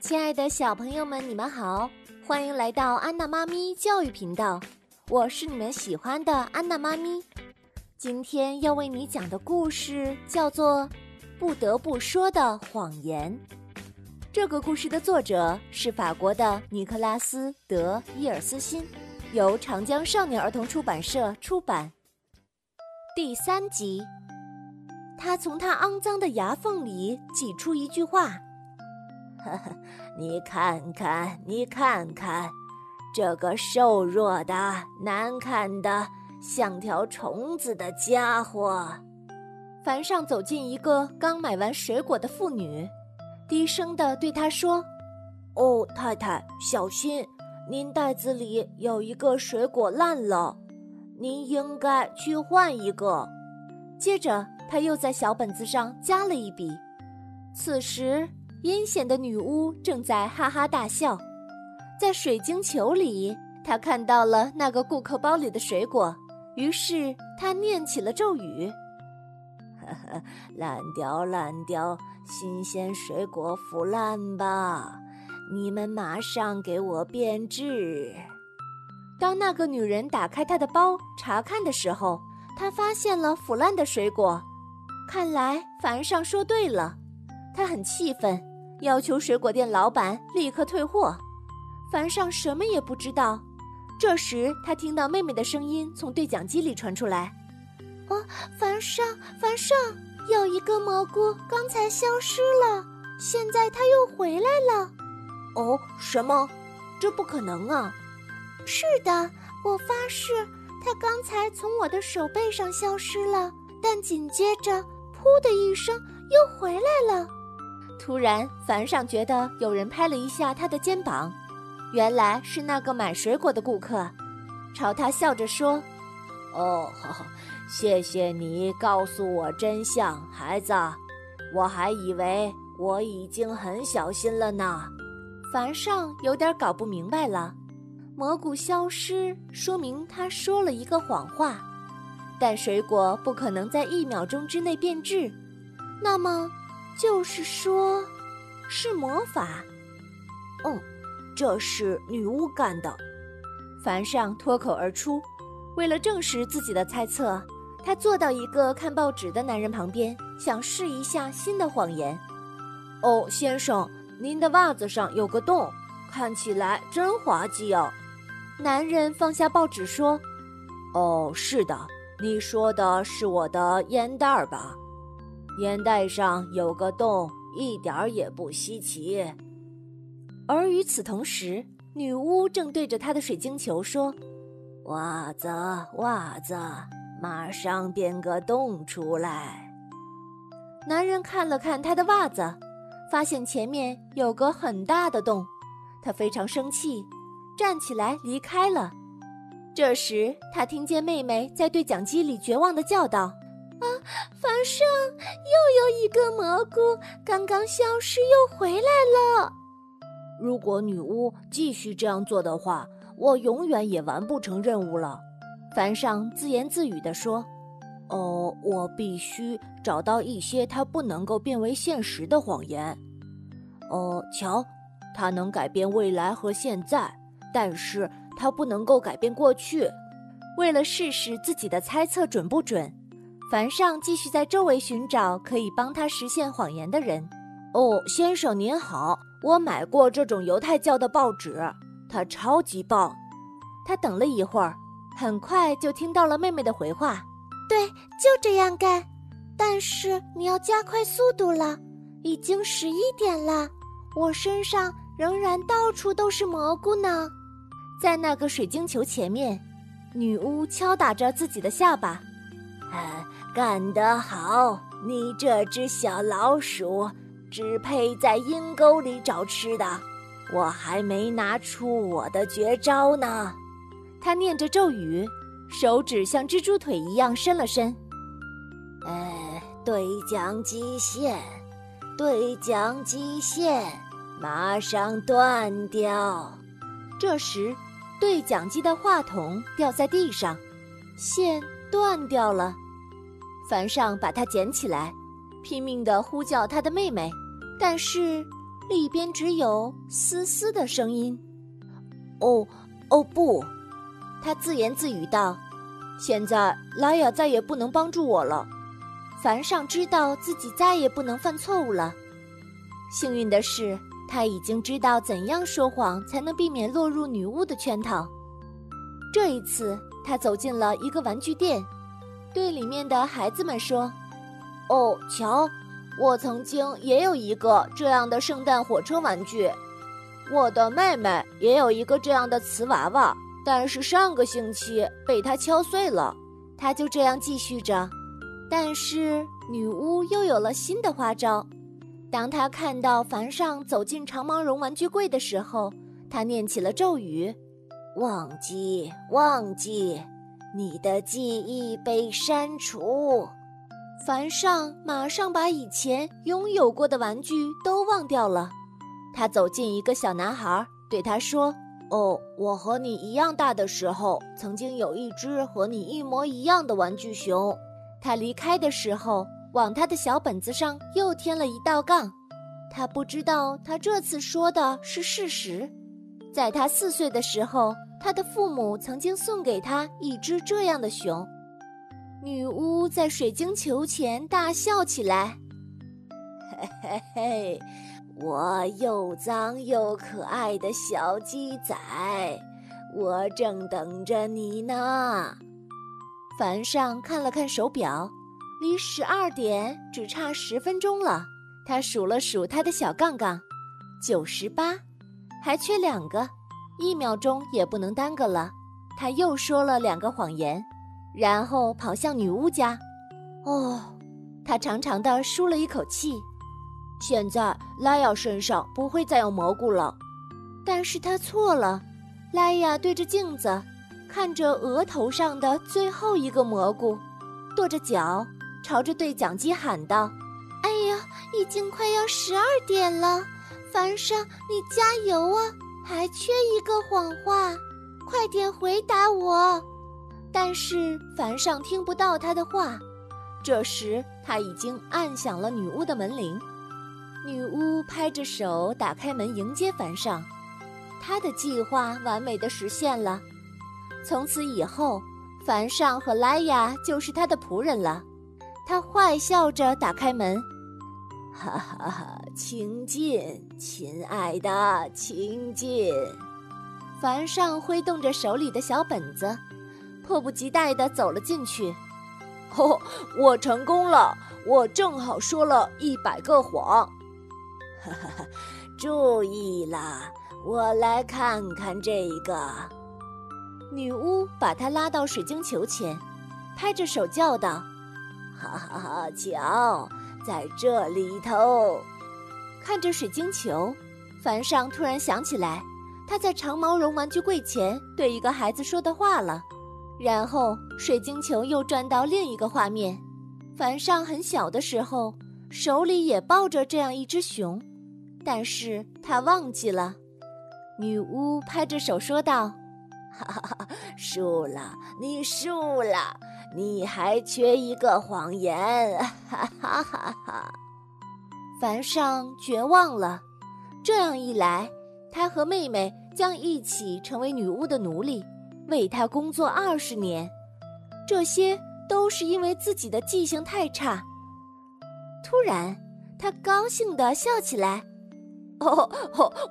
亲爱的小朋友们，你们好，欢迎来到安娜妈咪教育频道，我是你们喜欢的安娜妈咪。今天要为你讲的故事叫做《不得不说的谎言》。这个故事的作者是法国的尼克拉斯·德伊尔斯辛，由长江少年儿童出版社出版。第三集，他从他肮脏的牙缝里挤出一句话。呵呵，你看看，你看看，这个瘦弱的、难看的、像条虫子的家伙。凡上走进一个刚买完水果的妇女，低声的对她说：“哦，太太，小心，您袋子里有一个水果烂了，您应该去换一个。”接着，他又在小本子上加了一笔。此时。阴险的女巫正在哈哈大笑，在水晶球里，她看到了那个顾客包里的水果，于是她念起了咒语：“呵呵，烂掉，烂掉，新鲜水果腐烂吧！你们马上给我变质。”当那个女人打开她的包查看的时候，她发现了腐烂的水果。看来凡上说对了，她很气愤。要求水果店老板立刻退货。凡上什么也不知道。这时，他听到妹妹的声音从对讲机里传出来：“哦，凡上，凡上，有一个蘑菇刚才消失了，现在它又回来了。”“哦，什么？这不可能啊！”“是的，我发誓，它刚才从我的手背上消失了，但紧接着，噗的一声，又回来了。”突然，凡上觉得有人拍了一下他的肩膀，原来是那个买水果的顾客，朝他笑着说：“哦，谢谢你告诉我真相，孩子，我还以为我已经很小心了呢。”凡上有点搞不明白了，蘑菇消失说明他说了一个谎话，但水果不可能在一秒钟之内变质，那么。就是说，是魔法。哦，这是女巫干的。凡上脱口而出。为了证实自己的猜测，他坐到一个看报纸的男人旁边，想试一下新的谎言。哦，先生，您的袜子上有个洞，看起来真滑稽哦。男人放下报纸说：“哦，是的，你说的是我的烟袋儿吧？”烟袋上有个洞，一点儿也不稀奇。而与此同时，女巫正对着她的水晶球说：“袜子，袜子，马上变个洞出来。”男人看了看他的袜子，发现前面有个很大的洞，他非常生气，站起来离开了。这时，他听见妹妹在对讲机里绝望地叫道。啊！凡上又有一个蘑菇，刚刚消失又回来了。如果女巫继续这样做的话，我永远也完不成任务了。凡上自言自语地说：“哦，我必须找到一些它不能够变为现实的谎言。哦，瞧，它能改变未来和现在，但是它不能够改变过去。为了试试自己的猜测准不准。”凡上继续在周围寻找可以帮他实现谎言的人。哦，先生您好，我买过这种犹太教的报纸，它超级棒。他等了一会儿，很快就听到了妹妹的回话：“对，就这样干。但是你要加快速度了，已经十一点了，我身上仍然到处都是蘑菇呢。”在那个水晶球前面，女巫敲打着自己的下巴。哎。干得好，你这只小老鼠，只配在阴沟里找吃的。我还没拿出我的绝招呢。他念着咒语，手指像蜘蛛腿一样伸了伸。哎，对讲机线，对讲机线，马上断掉。这时，对讲机的话筒掉在地上，线断掉了。凡上把它捡起来，拼命地呼叫他的妹妹，但是里边只有嘶嘶的声音。哦，哦不，他自言自语道：“现在拉雅再也不能帮助我了。”凡上知道自己再也不能犯错误了。幸运的是，他已经知道怎样说谎才能避免落入女巫的圈套。这一次，他走进了一个玩具店，对里面的孩子们说：“哦，瞧，我曾经也有一个这样的圣诞火车玩具。我的妹妹也有一个这样的瓷娃娃，但是上个星期被她敲碎了。”他就这样继续着，但是女巫又有了新的花招。当他看到凡上走进长毛绒玩具柜的时候，他念起了咒语。忘记，忘记，你的记忆被删除。凡上马上把以前拥有过的玩具都忘掉了。他走进一个小男孩，对他说：“哦，我和你一样大的时候，曾经有一只和你一模一样的玩具熊。”他离开的时候，往他的小本子上又添了一道杠。他不知道他这次说的是事实。在他四岁的时候，他的父母曾经送给他一只这样的熊。女巫在水晶球前大笑起来：“嘿嘿嘿，我又脏又可爱的小鸡仔，我正等着你呢。”凡上看了看手表，离十二点只差十分钟了。他数了数他的小杠杠，九十八。还缺两个，一秒钟也不能耽搁了。他又说了两个谎言，然后跑向女巫家。哦，他长长的舒了一口气。现在拉雅身上不会再有蘑菇了。但是他错了。拉雅对着镜子，看着额头上的最后一个蘑菇，跺着脚，朝着对讲机喊道：“哎呀，已经快要十二点了。”凡上，你加油啊！还缺一个谎话，快点回答我。但是凡上听不到他的话。这时他已经按响了女巫的门铃。女巫拍着手打开门迎接凡上，他的计划完美的实现了。从此以后，凡上和莱雅就是他的仆人了。他坏笑着打开门。哈哈哈，请进，亲爱的，请进。凡上挥动着手里的小本子，迫不及待地走了进去。哦，我成功了，我正好说了一百个谎。哈哈哈，注意啦，我来看看这个。女巫把他拉到水晶球前，拍着手叫道：“ 哈哈哈，瞧！”在这里头，看着水晶球，凡上突然想起来他在长毛绒玩具柜前对一个孩子说的话了。然后水晶球又转到另一个画面，凡上很小的时候手里也抱着这样一只熊，但是他忘记了。女巫拍着手说道：“哈哈哈，输了，你输了。”你还缺一个谎言，哈哈哈哈！凡上绝望了。这样一来，他和妹妹将一起成为女巫的奴隶，为她工作二十年。这些都是因为自己的记性太差。突然，他高兴地笑起来。哦，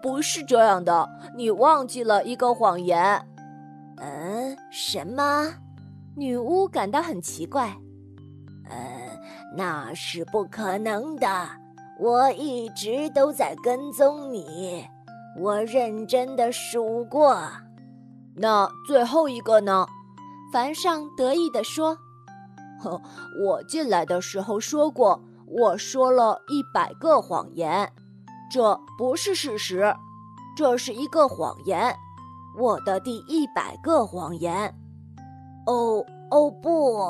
不是这样的，你忘记了一个谎言。嗯，什么？女巫感到很奇怪，呃，那是不可能的。我一直都在跟踪你，我认真的数过。那最后一个呢？凡上得意地说：“呵，我进来的时候说过，我说了一百个谎言，这不是事实，这是一个谎言，我的第一百个谎言。”哦哦不！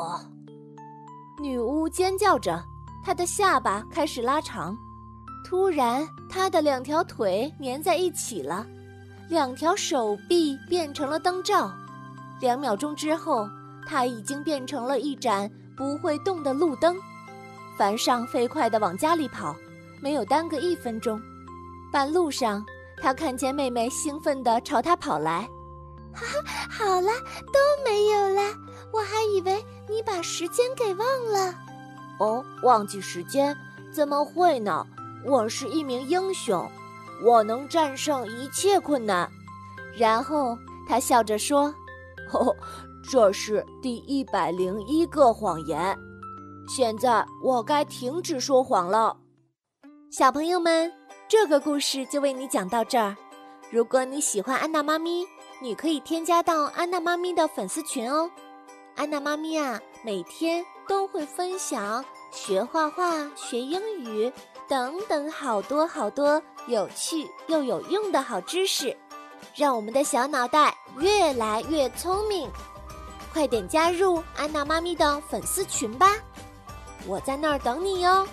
女巫尖叫着，他的下巴开始拉长。突然，他的两条腿粘在一起了，两条手臂变成了灯罩。两秒钟之后，他已经变成了一盏不会动的路灯。凡上飞快地往家里跑，没有耽搁一分钟。半路上，他看见妹妹兴奋地朝他跑来。哈哈，好了，都没有了。我还以为你把时间给忘了。哦，忘记时间？怎么会呢？我是一名英雄，我能战胜一切困难。然后他笑着说：“哦，这是第一百零一个谎言。现在我该停止说谎了。”小朋友们，这个故事就为你讲到这儿。如果你喜欢安娜妈咪，你可以添加到安娜妈咪的粉丝群哦。安娜妈咪啊，每天都会分享学画画、学英语等等好多好多有趣又有用的好知识，让我们的小脑袋越来越聪明。快点加入安娜妈咪的粉丝群吧，我在那儿等你哟。